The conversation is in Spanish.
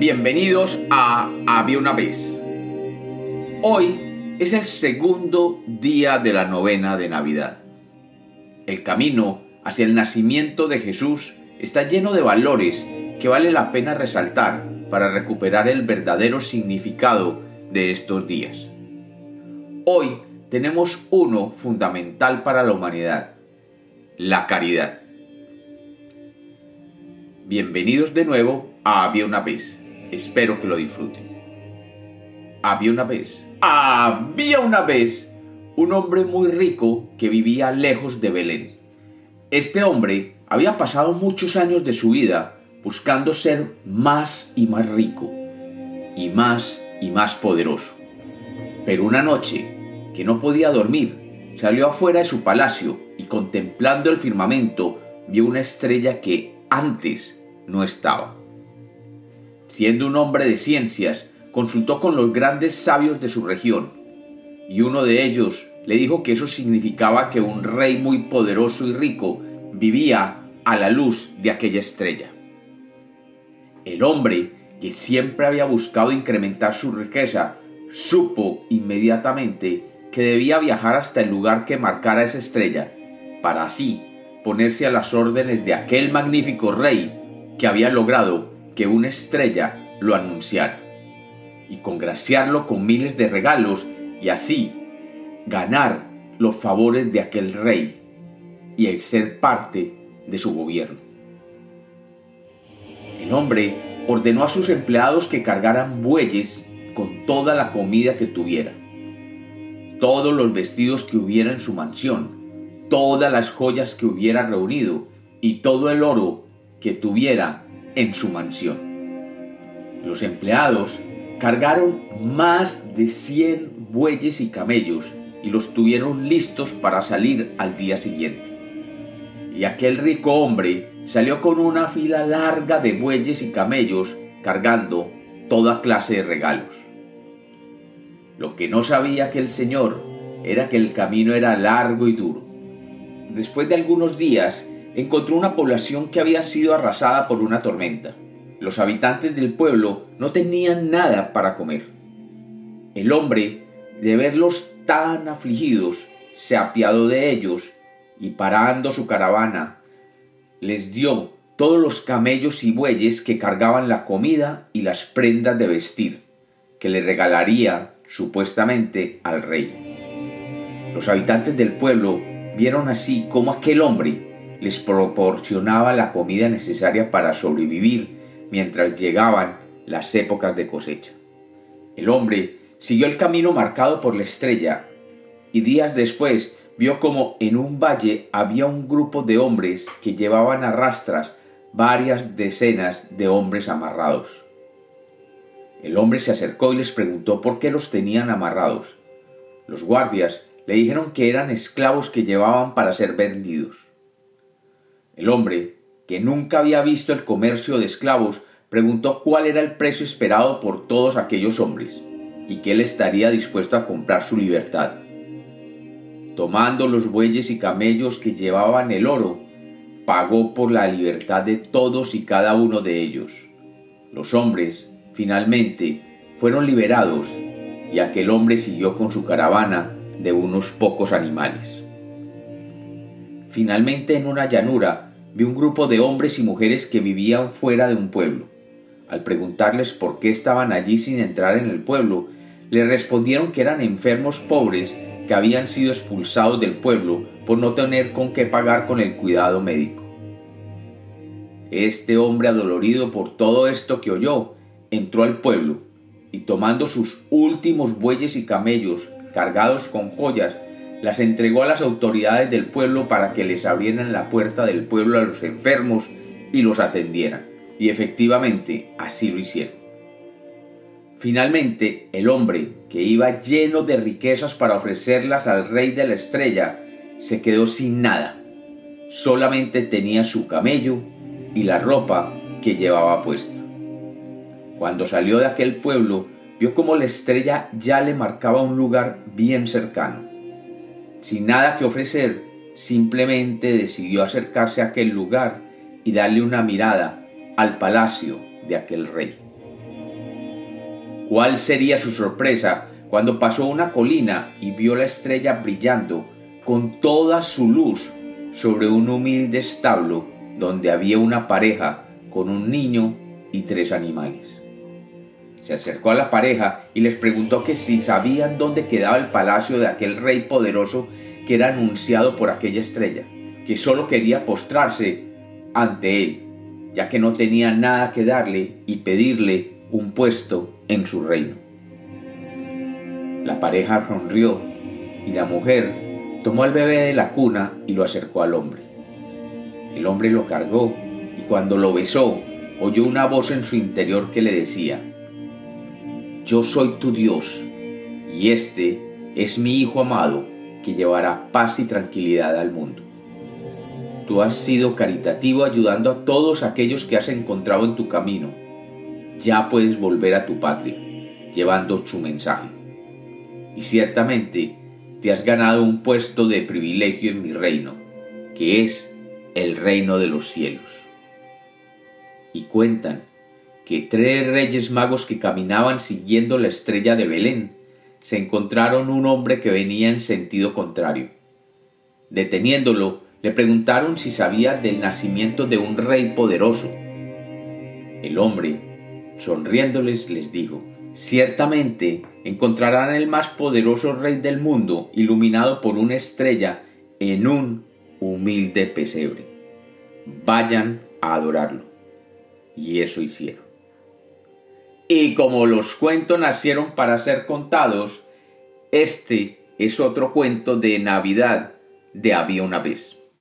Bienvenidos a Había una vez. Hoy es el segundo día de la novena de Navidad. El camino hacia el nacimiento de Jesús está lleno de valores que vale la pena resaltar para recuperar el verdadero significado de estos días. Hoy tenemos uno fundamental para la humanidad, la caridad. Bienvenidos de nuevo a Había una vez. Espero que lo disfruten. Había una vez, había una vez, un hombre muy rico que vivía lejos de Belén. Este hombre había pasado muchos años de su vida buscando ser más y más rico, y más y más poderoso. Pero una noche, que no podía dormir, salió afuera de su palacio y contemplando el firmamento vio una estrella que antes no estaba. Siendo un hombre de ciencias, consultó con los grandes sabios de su región, y uno de ellos le dijo que eso significaba que un rey muy poderoso y rico vivía a la luz de aquella estrella. El hombre, que siempre había buscado incrementar su riqueza, supo inmediatamente que debía viajar hasta el lugar que marcara esa estrella, para así ponerse a las órdenes de aquel magnífico rey que había logrado que una estrella lo anunciara, y congraciarlo con miles de regalos y así ganar los favores de aquel rey y ser parte de su gobierno. El hombre ordenó a sus empleados que cargaran bueyes con toda la comida que tuviera, todos los vestidos que hubiera en su mansión, todas las joyas que hubiera reunido y todo el oro que tuviera en su mansión. Los empleados cargaron más de 100 bueyes y camellos y los tuvieron listos para salir al día siguiente. Y aquel rico hombre salió con una fila larga de bueyes y camellos cargando toda clase de regalos. Lo que no sabía aquel señor era que el camino era largo y duro. Después de algunos días, encontró una población que había sido arrasada por una tormenta. Los habitantes del pueblo no tenían nada para comer. El hombre, de verlos tan afligidos, se apiadó de ellos y parando su caravana, les dio todos los camellos y bueyes que cargaban la comida y las prendas de vestir, que le regalaría supuestamente al rey. Los habitantes del pueblo vieron así cómo aquel hombre les proporcionaba la comida necesaria para sobrevivir mientras llegaban las épocas de cosecha. El hombre siguió el camino marcado por la estrella y días después vio como en un valle había un grupo de hombres que llevaban a rastras varias decenas de hombres amarrados. El hombre se acercó y les preguntó por qué los tenían amarrados. Los guardias le dijeron que eran esclavos que llevaban para ser vendidos. El hombre, que nunca había visto el comercio de esclavos, preguntó cuál era el precio esperado por todos aquellos hombres y que él estaría dispuesto a comprar su libertad tomando los bueyes y camellos que llevaban el oro, pagó por la libertad de todos y cada uno de ellos. Los hombres, finalmente, fueron liberados y aquel hombre siguió con su caravana de unos pocos animales. Finalmente en una llanura vi un grupo de hombres y mujeres que vivían fuera de un pueblo. Al preguntarles por qué estaban allí sin entrar en el pueblo, le respondieron que eran enfermos pobres que habían sido expulsados del pueblo por no tener con qué pagar con el cuidado médico. Este hombre adolorido por todo esto que oyó, entró al pueblo y tomando sus últimos bueyes y camellos cargados con joyas, las entregó a las autoridades del pueblo para que les abrieran la puerta del pueblo a los enfermos y los atendieran. Y efectivamente así lo hicieron. Finalmente, el hombre, que iba lleno de riquezas para ofrecerlas al rey de la estrella, se quedó sin nada. Solamente tenía su camello y la ropa que llevaba puesta. Cuando salió de aquel pueblo, vio como la estrella ya le marcaba un lugar bien cercano. Sin nada que ofrecer, simplemente decidió acercarse a aquel lugar y darle una mirada al palacio de aquel rey. ¿Cuál sería su sorpresa cuando pasó una colina y vio la estrella brillando con toda su luz sobre un humilde establo donde había una pareja con un niño y tres animales? Se acercó a la pareja y les preguntó que si sabían dónde quedaba el palacio de aquel rey poderoso que era anunciado por aquella estrella, que solo quería postrarse ante él, ya que no tenía nada que darle y pedirle un puesto en su reino. La pareja sonrió y la mujer tomó al bebé de la cuna y lo acercó al hombre. El hombre lo cargó y cuando lo besó oyó una voz en su interior que le decía, Yo soy tu Dios y este es mi Hijo amado que llevará paz y tranquilidad al mundo. Tú has sido caritativo ayudando a todos aquellos que has encontrado en tu camino. Ya puedes volver a tu patria, llevando su mensaje. Y ciertamente te has ganado un puesto de privilegio en mi reino, que es el reino de los cielos. Y cuentan que tres reyes magos que caminaban siguiendo la estrella de Belén se encontraron un hombre que venía en sentido contrario. Deteniéndolo, le preguntaron si sabía del nacimiento de un rey poderoso. El hombre, sonriéndoles, les dijo, Ciertamente encontrarán el más poderoso rey del mundo iluminado por una estrella en un humilde pesebre. Vayan a adorarlo. Y eso hicieron. Y como los cuentos nacieron para ser contados, este es otro cuento de Navidad de había una vez.